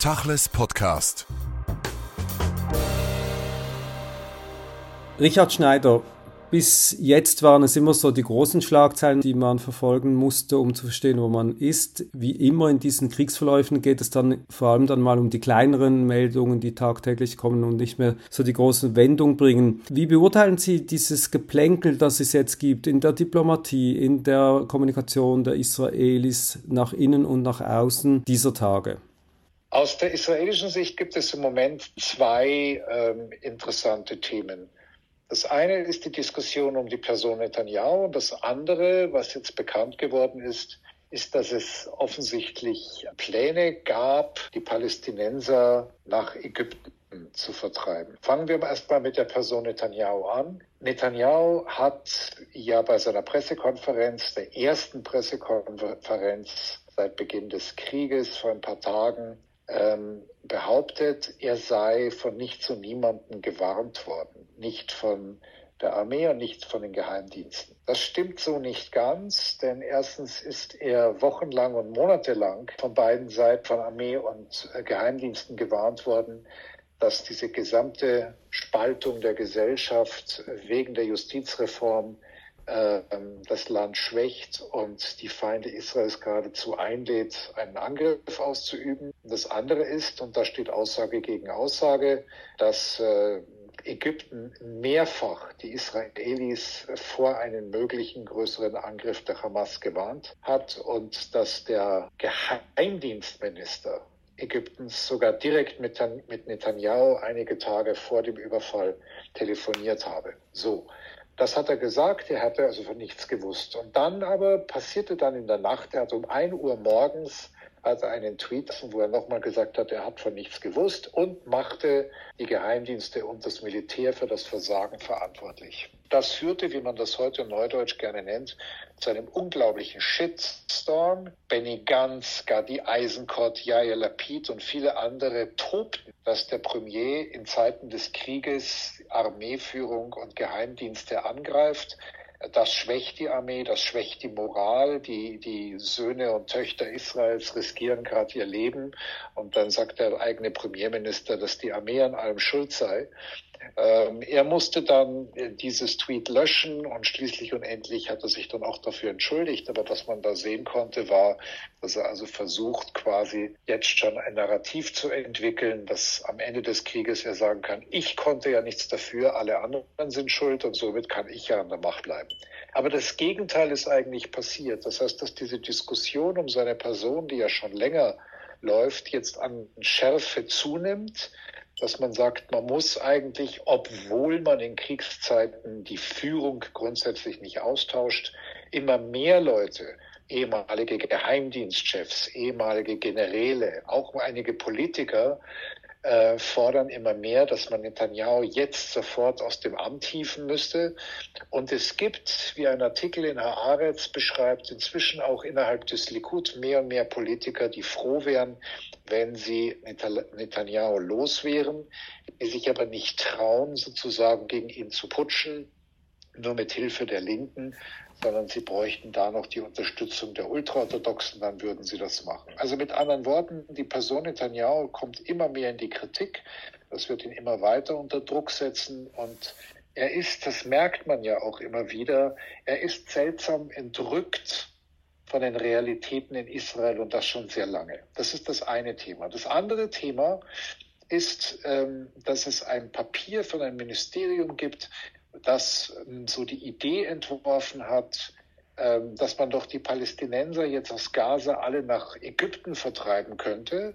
Tachles Podcast. Richard Schneider, bis jetzt waren es immer so die großen Schlagzeilen, die man verfolgen musste, um zu verstehen, wo man ist. Wie immer in diesen Kriegsverläufen geht es dann vor allem dann mal um die kleineren Meldungen, die tagtäglich kommen und nicht mehr so die großen Wendungen bringen. Wie beurteilen Sie dieses Geplänkel, das es jetzt gibt in der Diplomatie, in der Kommunikation der Israelis nach innen und nach außen dieser Tage? Aus der israelischen Sicht gibt es im Moment zwei ähm, interessante Themen. Das eine ist die Diskussion um die Person Netanyahu und das andere, was jetzt bekannt geworden ist, ist, dass es offensichtlich Pläne gab, die Palästinenser nach Ägypten zu vertreiben. Fangen wir erstmal mit der Person Netanyahu an. Netanyahu hat ja bei seiner Pressekonferenz, der ersten Pressekonferenz seit Beginn des Krieges vor ein paar Tagen, ähm, behauptet, er sei von nichts und niemandem gewarnt worden, nicht von der Armee und nicht von den Geheimdiensten. Das stimmt so nicht ganz, denn erstens ist er wochenlang und monatelang von beiden Seiten, von Armee und äh, Geheimdiensten gewarnt worden, dass diese gesamte Spaltung der Gesellschaft wegen der Justizreform das Land schwächt und die Feinde Israels geradezu einlädt, einen Angriff auszuüben. Das andere ist, und da steht Aussage gegen Aussage, dass äh, Ägypten mehrfach die Israelis vor einem möglichen größeren Angriff der Hamas gewarnt hat und dass der Geheimdienstminister Ägyptens sogar direkt mit, mit Netanyahu einige Tage vor dem Überfall telefoniert habe. So. Das hat er gesagt, er hatte also von nichts gewusst. Und dann aber passierte dann in der Nacht, er hat um ein Uhr morgens er einen Tweet, wo er nochmal gesagt hat, er hat von nichts gewusst und machte die Geheimdienste und das Militär für das Versagen verantwortlich. Das führte, wie man das heute neudeutsch gerne nennt, zu einem unglaublichen Shitstorm. Benny Gantz, Gadi Eisenkot, Yair Lapid und viele andere tobten, dass der Premier in Zeiten des Krieges Armeeführung und Geheimdienste angreift. Das schwächt die Armee, das schwächt die Moral. Die, die Söhne und Töchter Israels riskieren gerade ihr Leben. Und dann sagt der eigene Premierminister, dass die Armee an allem schuld sei. Ähm, er musste dann dieses Tweet löschen und schließlich und endlich hat er sich dann auch dafür entschuldigt. Aber was man da sehen konnte, war, dass er also versucht, quasi jetzt schon ein Narrativ zu entwickeln, dass am Ende des Krieges er sagen kann, ich konnte ja nichts dafür, alle anderen sind schuld und somit kann ich ja an der Macht bleiben. Aber das Gegenteil ist eigentlich passiert. Das heißt, dass diese Diskussion um seine Person, die ja schon länger läuft, jetzt an Schärfe zunimmt dass man sagt, man muss eigentlich, obwohl man in Kriegszeiten die Führung grundsätzlich nicht austauscht, immer mehr Leute, ehemalige Geheimdienstchefs, ehemalige Generäle, auch einige Politiker äh, fordern immer mehr, dass man Netanyahu jetzt sofort aus dem Amt hieven müsste. Und es gibt, wie ein Artikel in Haaretz beschreibt, inzwischen auch innerhalb des Likud mehr und mehr Politiker, die froh wären, wenn sie Netanyahu los wären, die sich aber nicht trauen, sozusagen gegen ihn zu putschen, nur mit Hilfe der Linken, sondern sie bräuchten da noch die Unterstützung der Ultraorthodoxen, dann würden sie das machen. Also mit anderen Worten, die Person Netanyahu kommt immer mehr in die Kritik. Das wird ihn immer weiter unter Druck setzen und er ist, das merkt man ja auch immer wieder, er ist seltsam entrückt von den Realitäten in Israel und das schon sehr lange. Das ist das eine Thema. Das andere Thema ist, ähm, dass es ein Papier von einem Ministerium gibt, das ähm, so die Idee entworfen hat, ähm, dass man doch die Palästinenser jetzt aus Gaza alle nach Ägypten vertreiben könnte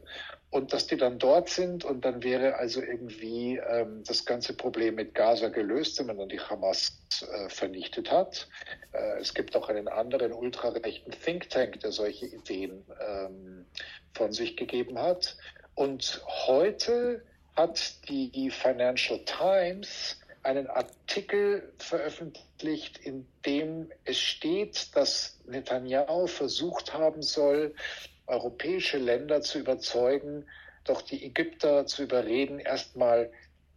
und dass die dann dort sind und dann wäre also irgendwie ähm, das ganze Problem mit Gaza gelöst, wenn man dann die Hamas äh, vernichtet hat. Äh, es gibt auch einen anderen ultrarechten Think Tank, der solche Ideen von sich gegeben hat. Und heute hat die Financial Times einen Artikel veröffentlicht, in dem es steht, dass Netanyahu versucht haben soll, europäische Länder zu überzeugen, doch die Ägypter zu überreden, erstmal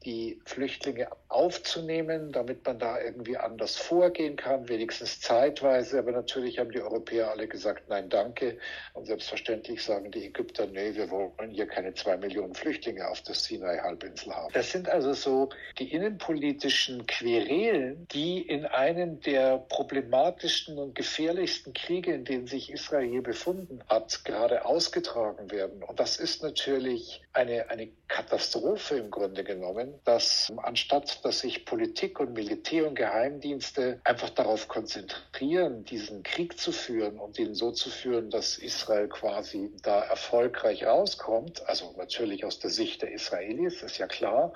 die Flüchtlinge aufzunehmen, damit man da irgendwie anders vorgehen kann, wenigstens zeitweise. Aber natürlich haben die Europäer alle gesagt, nein, danke. Und selbstverständlich sagen die Ägypter, nee, wir wollen hier keine zwei Millionen Flüchtlinge auf der Sinai-Halbinsel haben. Das sind also so die innenpolitischen Querelen, die in einem der problematischsten und gefährlichsten Kriege, in denen sich Israel befunden hat, gerade ausgetragen werden. Und das ist natürlich eine, eine Katastrophe im Grunde genommen, dass anstatt dass sich Politik und Militär und Geheimdienste einfach darauf konzentrieren, diesen Krieg zu führen und ihn so zu führen, dass Israel quasi da erfolgreich rauskommt, also natürlich aus der Sicht der Israelis, ist ja klar,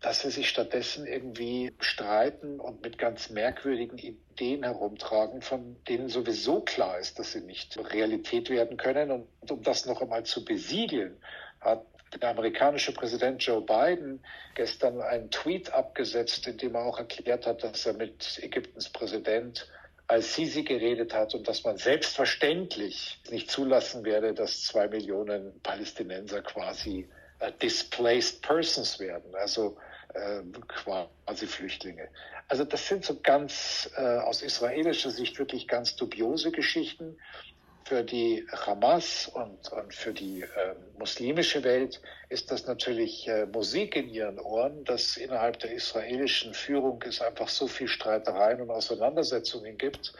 dass sie sich stattdessen irgendwie streiten und mit ganz merkwürdigen Ideen herumtragen, von denen sowieso klar ist, dass sie nicht Realität werden können. Und um das noch einmal zu besiegeln, hat der amerikanische Präsident Joe Biden gestern einen Tweet abgesetzt, in dem er auch erklärt hat, dass er mit Ägyptens Präsident Al-Sisi geredet hat und dass man selbstverständlich nicht zulassen werde, dass zwei Millionen Palästinenser quasi äh, displaced persons werden, also äh, quasi Flüchtlinge. Also das sind so ganz äh, aus israelischer Sicht wirklich ganz dubiose Geschichten für die Hamas und, und für die äh, muslimische Welt ist das natürlich äh, Musik in ihren Ohren, dass innerhalb der israelischen Führung es einfach so viel Streitereien und Auseinandersetzungen gibt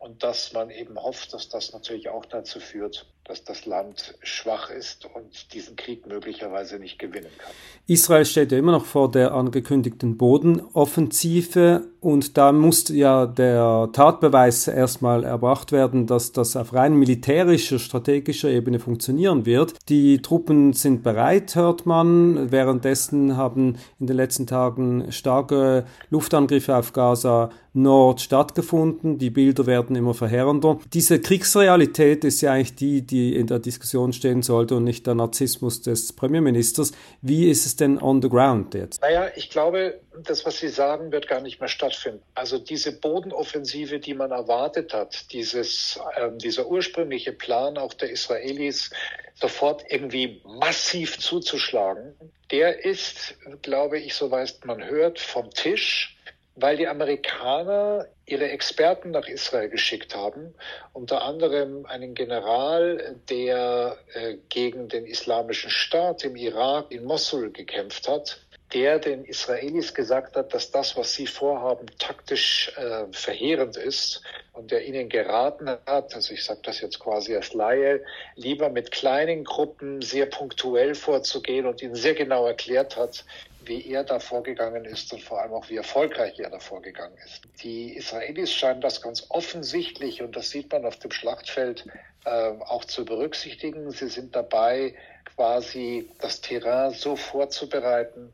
und dass man eben hofft, dass das natürlich auch dazu führt, dass das Land schwach ist und diesen Krieg möglicherweise nicht gewinnen kann. Israel steht ja immer noch vor der angekündigten Bodenoffensive und da muss ja der Tatbeweis erstmal erbracht werden, dass das auf rein militärischer, strategischer Ebene funktionieren wird. Die Truppen sind bereit, hört man. Währenddessen haben in den letzten Tagen starke Luftangriffe auf Gaza Nord stattgefunden. Die Bilder werden immer verheerender. Diese Kriegsrealität ist ja eigentlich die, die in der Diskussion stehen sollte und nicht der Narzissmus des Premierministers. Wie ist es denn on the ground jetzt? Naja, ich glaube, das, was Sie sagen, wird gar nicht mehr stattfinden. Also diese Bodenoffensive, die man erwartet hat, dieses, äh, dieser ursprüngliche Plan auch der Israelis, sofort irgendwie massiv zuzuschlagen, der ist, glaube ich, soweit man hört, vom Tisch weil die Amerikaner ihre Experten nach Israel geschickt haben, unter anderem einen General, der äh, gegen den islamischen Staat im Irak in Mosul gekämpft hat, der den Israelis gesagt hat, dass das, was sie vorhaben, taktisch äh, verheerend ist und der ihnen geraten hat, also ich sage das jetzt quasi als Laie, lieber mit kleinen Gruppen sehr punktuell vorzugehen und ihnen sehr genau erklärt hat, wie er da vorgegangen ist und vor allem auch wie erfolgreich er da vorgegangen ist. Die Israelis scheinen das ganz offensichtlich und das sieht man auf dem Schlachtfeld äh, auch zu berücksichtigen. Sie sind dabei, quasi das Terrain so vorzubereiten,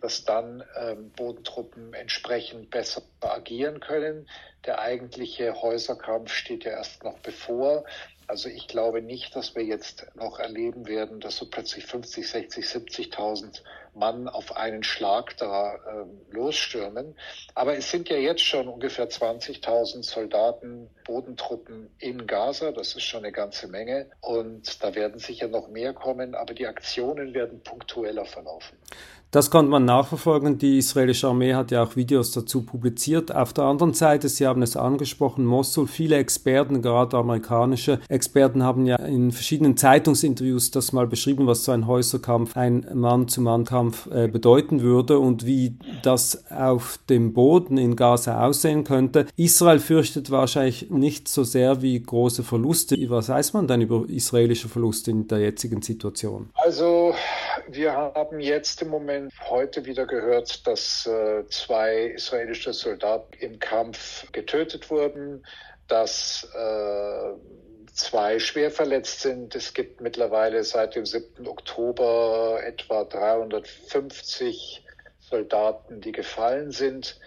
dass dann ähm, Bodentruppen entsprechend besser agieren können. Der eigentliche Häuserkampf steht ja erst noch bevor. Also ich glaube nicht, dass wir jetzt noch erleben werden, dass so plötzlich 50, 60, 70.000 Mann auf einen Schlag da äh, losstürmen. Aber es sind ja jetzt schon ungefähr 20.000 Soldaten, Bodentruppen in Gaza. Das ist schon eine ganze Menge. Und da werden sicher noch mehr kommen, aber die Aktionen werden punktueller verlaufen. Das konnte man nachverfolgen. Die israelische Armee hat ja auch Videos dazu publiziert. Auf der anderen Seite, Sie haben es angesprochen, Mosul, viele Experten, gerade amerikanische Experten, haben ja in verschiedenen Zeitungsinterviews das mal beschrieben, was so ein Häuserkampf, ein Mann-zu-Mann-Kampf äh, bedeuten würde und wie das auf dem Boden in Gaza aussehen könnte. Israel fürchtet wahrscheinlich nicht so sehr wie große Verluste. Was weiß man denn über israelische Verluste in der jetzigen Situation? Also, wir haben jetzt im Moment heute wieder gehört, dass äh, zwei israelische Soldaten im Kampf getötet wurden, dass äh, zwei schwer verletzt sind. Es gibt mittlerweile seit dem 7. Oktober etwa 350 Soldaten, die gefallen sind.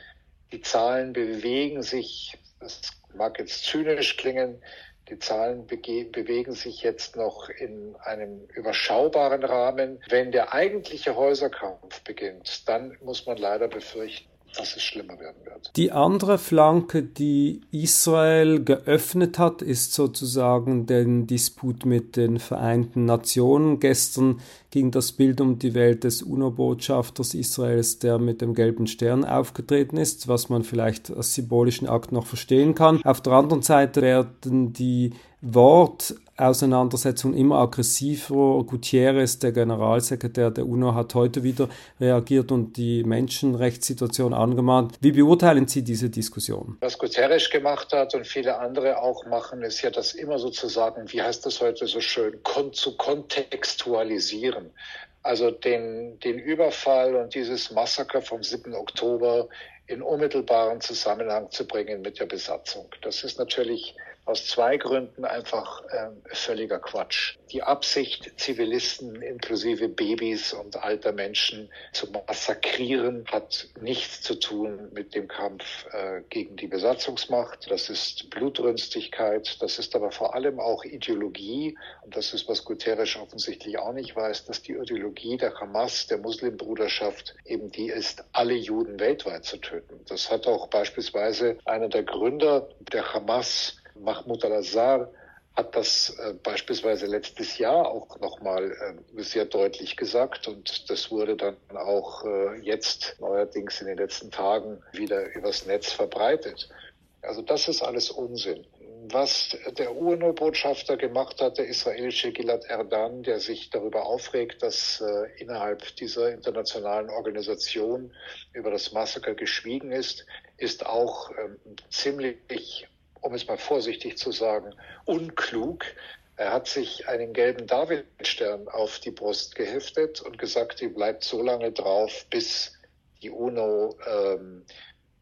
Die Zahlen bewegen sich, das mag jetzt zynisch klingen, die Zahlen bewegen sich jetzt noch in einem überschaubaren Rahmen. Wenn der eigentliche Häuserkampf beginnt, dann muss man leider befürchten, dass es schlimmer werden wird. Die andere Flanke, die Israel geöffnet hat, ist sozusagen den Disput mit den Vereinten Nationen. Gestern ging das Bild um die Welt des UNO-Botschafters Israels, der mit dem gelben Stern aufgetreten ist, was man vielleicht als symbolischen Akt noch verstehen kann. Auf der anderen Seite werden die Wortauseinandersetzungen immer aggressiver. Gutierrez, der Generalsekretär der UNO, hat heute wieder reagiert und die Menschenrechtssituation angemahnt. Wie beurteilen Sie diese Diskussion? Was Guterres gemacht hat und viele andere auch machen, ist ja das immer sozusagen, wie heißt das heute so schön, kon zu kontextualisieren. Also den, den Überfall und dieses Massaker vom 7. Oktober in unmittelbaren Zusammenhang zu bringen mit der Besatzung. Das ist natürlich aus zwei Gründen einfach äh, völliger Quatsch. Die Absicht, Zivilisten inklusive Babys und alter Menschen zu massakrieren, hat nichts zu tun mit dem Kampf äh, gegen die Besatzungsmacht. Das ist Blutrünstigkeit, das ist aber vor allem auch Ideologie. Und das ist, was Guterres offensichtlich auch nicht weiß, dass die Ideologie der Hamas, der Muslimbruderschaft, eben die ist, alle Juden weltweit zu töten. Das hat auch beispielsweise einer der Gründer der Hamas Mahmoud al-Assar hat das äh, beispielsweise letztes Jahr auch nochmal äh, sehr deutlich gesagt und das wurde dann auch äh, jetzt neuerdings in den letzten Tagen wieder übers Netz verbreitet. Also das ist alles Unsinn. Was der UNO-Botschafter gemacht hat, der israelische Gilad Erdan, der sich darüber aufregt, dass äh, innerhalb dieser internationalen Organisation über das Massaker geschwiegen ist, ist auch ähm, ziemlich um es mal vorsichtig zu sagen, unklug. Er hat sich einen gelben Davidstern auf die Brust geheftet und gesagt, die bleibt so lange drauf, bis die UNO ähm,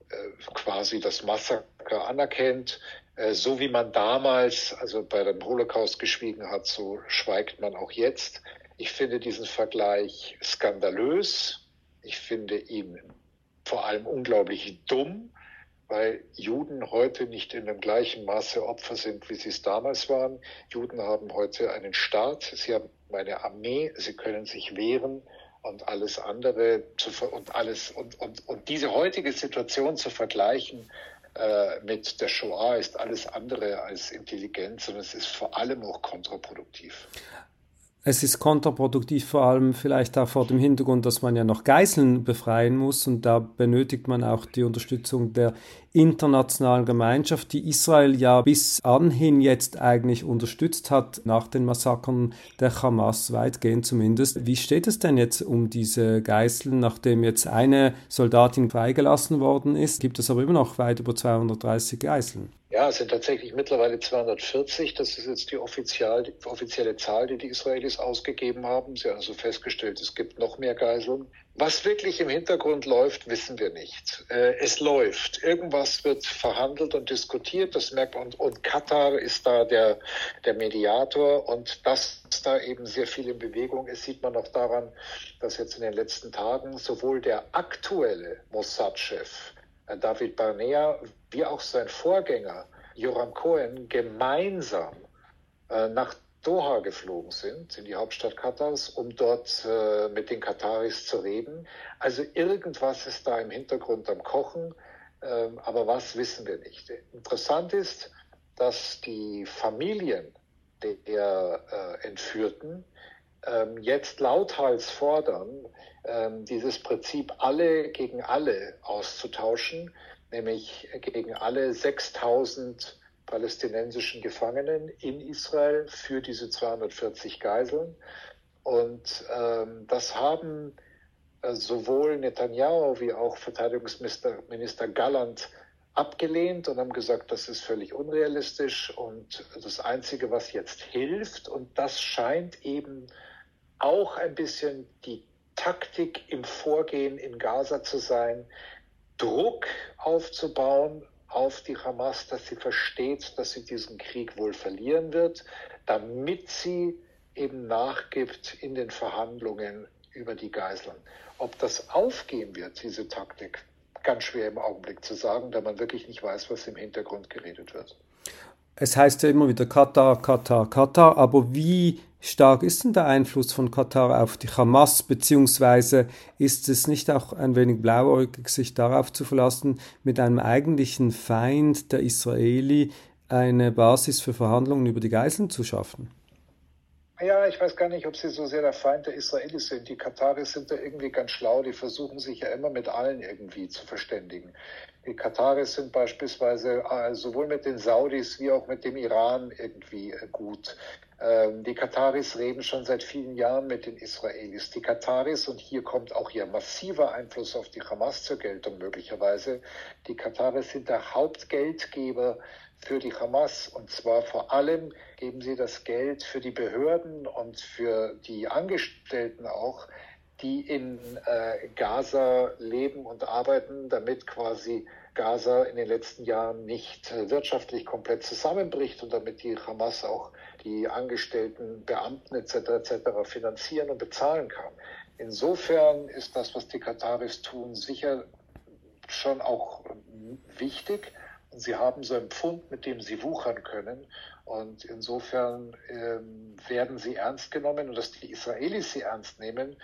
äh, quasi das Massaker anerkennt. Äh, so wie man damals, also bei dem Holocaust geschwiegen hat, so schweigt man auch jetzt. Ich finde diesen Vergleich skandalös. Ich finde ihn vor allem unglaublich dumm weil Juden heute nicht in dem gleichen Maße Opfer sind, wie sie es damals waren. Juden haben heute einen Staat, sie haben eine Armee, sie können sich wehren und alles andere zu, und alles und, und, und diese heutige Situation zu vergleichen äh, mit der Shoah ist alles andere als intelligent, sondern es ist vor allem auch kontraproduktiv. Es ist kontraproduktiv vor allem vielleicht auch vor dem Hintergrund, dass man ja noch Geiseln befreien muss und da benötigt man auch die Unterstützung der internationalen Gemeinschaft, die Israel ja bis anhin jetzt eigentlich unterstützt hat, nach den Massakern der Hamas, weitgehend zumindest. Wie steht es denn jetzt um diese Geiseln, nachdem jetzt eine Soldatin freigelassen worden ist? Gibt es aber immer noch weit über 230 Geiseln? Ja, es sind tatsächlich mittlerweile 240. Das ist jetzt die, offizial, die offizielle Zahl, die die Israelis ausgegeben haben. Sie haben also festgestellt, es gibt noch mehr Geiseln. Was wirklich im Hintergrund läuft, wissen wir nicht. Äh, es läuft. Irgendwas wird verhandelt und diskutiert. Das merkt man. Und Katar ist da der, der Mediator. Und dass da eben sehr viel in Bewegung ist, sieht man auch daran, dass jetzt in den letzten Tagen sowohl der aktuelle Mossad-Chef äh, David Barnea wie auch sein Vorgänger Joram Cohen gemeinsam äh, nach Doha geflogen sind, in die Hauptstadt Katars, um dort äh, mit den Kataris zu reden. Also irgendwas ist da im Hintergrund am Kochen, ähm, aber was wissen wir nicht. Interessant ist, dass die Familien der äh, Entführten ähm, jetzt lauthals fordern, ähm, dieses Prinzip alle gegen alle auszutauschen, nämlich gegen alle 6000 palästinensischen Gefangenen in Israel für diese 240 Geiseln. Und ähm, das haben äh, sowohl Netanyahu wie auch Verteidigungsminister Minister Galland abgelehnt und haben gesagt, das ist völlig unrealistisch und das Einzige, was jetzt hilft, und das scheint eben auch ein bisschen die Taktik im Vorgehen in Gaza zu sein, Druck aufzubauen auf die Hamas, dass sie versteht, dass sie diesen Krieg wohl verlieren wird, damit sie eben nachgibt in den Verhandlungen über die Geiseln. Ob das aufgehen wird, diese Taktik, ganz schwer im Augenblick zu sagen, da man wirklich nicht weiß, was im Hintergrund geredet wird. Es heißt ja immer wieder Katar, Katar, Katar, aber wie stark ist denn der Einfluss von Katar auf die Hamas, beziehungsweise ist es nicht auch ein wenig blauäugig, sich darauf zu verlassen, mit einem eigentlichen Feind der Israeli eine Basis für Verhandlungen über die Geiseln zu schaffen? Ja, ich weiß gar nicht, ob sie so sehr der Feind der Israelis sind. Die Kataris sind da irgendwie ganz schlau. Die versuchen sich ja immer mit allen irgendwie zu verständigen. Die Kataris sind beispielsweise äh, sowohl mit den Saudis wie auch mit dem Iran irgendwie äh, gut. Ähm, die Kataris reden schon seit vielen Jahren mit den Israelis. Die Kataris, und hier kommt auch ihr massiver Einfluss auf die Hamas zur Geltung möglicherweise, die Kataris sind der Hauptgeldgeber für die Hamas. Und zwar vor allem geben sie das Geld für die Behörden und für die Angestellten auch, die in äh, Gaza leben und arbeiten, damit quasi Gaza in den letzten Jahren nicht äh, wirtschaftlich komplett zusammenbricht und damit die Hamas auch die Angestellten, Beamten etc. etc. finanzieren und bezahlen kann. Insofern ist das, was die Kataris tun, sicher schon auch wichtig. Sie haben so einen Pfund, mit dem sie wuchern können. Und insofern ähm, werden sie ernst genommen. Und dass die Israelis sie ernst nehmen,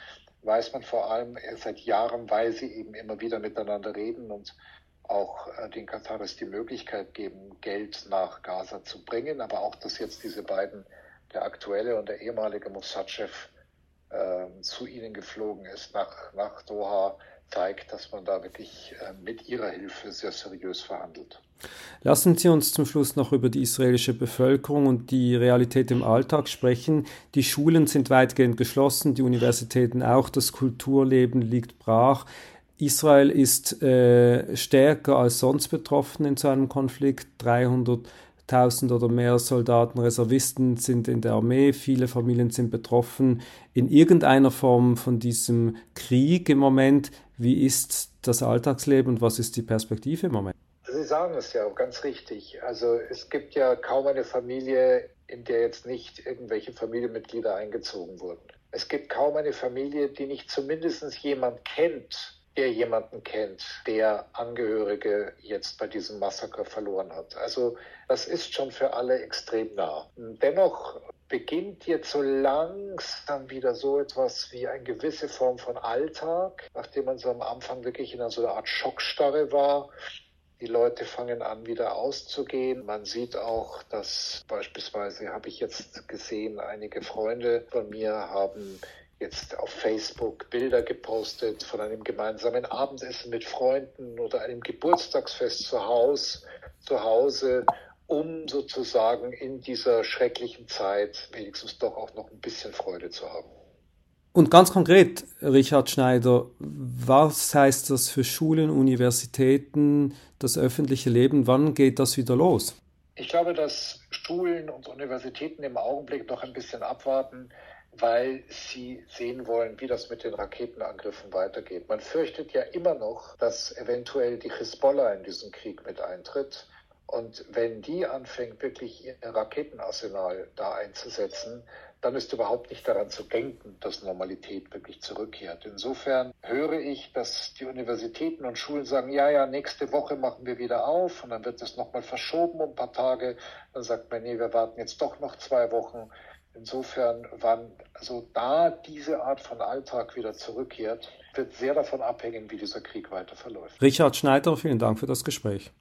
weiß man vor allem seit Jahren, weil sie eben immer wieder miteinander reden und auch äh, den Kataris die Möglichkeit geben, Geld nach Gaza zu bringen. Aber auch, dass jetzt diese beiden, der aktuelle und der ehemalige Mossad-Chef, äh, zu ihnen geflogen ist nach, nach Doha, zeigt, dass man da wirklich äh, mit ihrer Hilfe sehr seriös verhandelt. Lassen Sie uns zum Schluss noch über die israelische Bevölkerung und die Realität im Alltag sprechen. Die Schulen sind weitgehend geschlossen, die Universitäten auch, das Kulturleben liegt brach. Israel ist äh, stärker als sonst betroffen in so einem Konflikt. 300.000 oder mehr Soldaten, Reservisten sind in der Armee, viele Familien sind betroffen in irgendeiner Form von diesem Krieg im Moment. Wie ist das Alltagsleben und was ist die Perspektive im Moment? Sie sagen es ja auch ganz richtig. Also es gibt ja kaum eine Familie, in der jetzt nicht irgendwelche Familienmitglieder eingezogen wurden. Es gibt kaum eine Familie, die nicht zumindest jemand kennt, der jemanden kennt, der Angehörige jetzt bei diesem Massaker verloren hat. Also das ist schon für alle extrem nah. Dennoch beginnt jetzt so langsam wieder so etwas wie eine gewisse Form von Alltag, nachdem man so am Anfang wirklich in so einer Art Schockstarre war. Die Leute fangen an, wieder auszugehen. Man sieht auch, dass beispielsweise, habe ich jetzt gesehen, einige Freunde von mir haben jetzt auf Facebook Bilder gepostet von einem gemeinsamen Abendessen mit Freunden oder einem Geburtstagsfest zu Hause, zu Hause um sozusagen in dieser schrecklichen Zeit wenigstens doch auch noch ein bisschen Freude zu haben. Und ganz konkret, Richard Schneider, was heißt das für Schulen, Universitäten, das öffentliche Leben? Wann geht das wieder los? Ich glaube, dass Schulen und Universitäten im Augenblick noch ein bisschen abwarten, weil sie sehen wollen, wie das mit den Raketenangriffen weitergeht. Man fürchtet ja immer noch, dass eventuell die Hisbollah in diesen Krieg mit eintritt. Und wenn die anfängt, wirklich ihr Raketenarsenal da einzusetzen, dann ist überhaupt nicht daran zu denken, dass Normalität wirklich zurückkehrt. Insofern höre ich, dass die Universitäten und Schulen sagen, ja, ja, nächste Woche machen wir wieder auf und dann wird es nochmal verschoben um ein paar Tage. Dann sagt man, nee, wir warten jetzt doch noch zwei Wochen. Insofern, wann also da diese Art von Alltag wieder zurückkehrt, wird sehr davon abhängen, wie dieser Krieg weiter verläuft. Richard Schneider, vielen Dank für das Gespräch.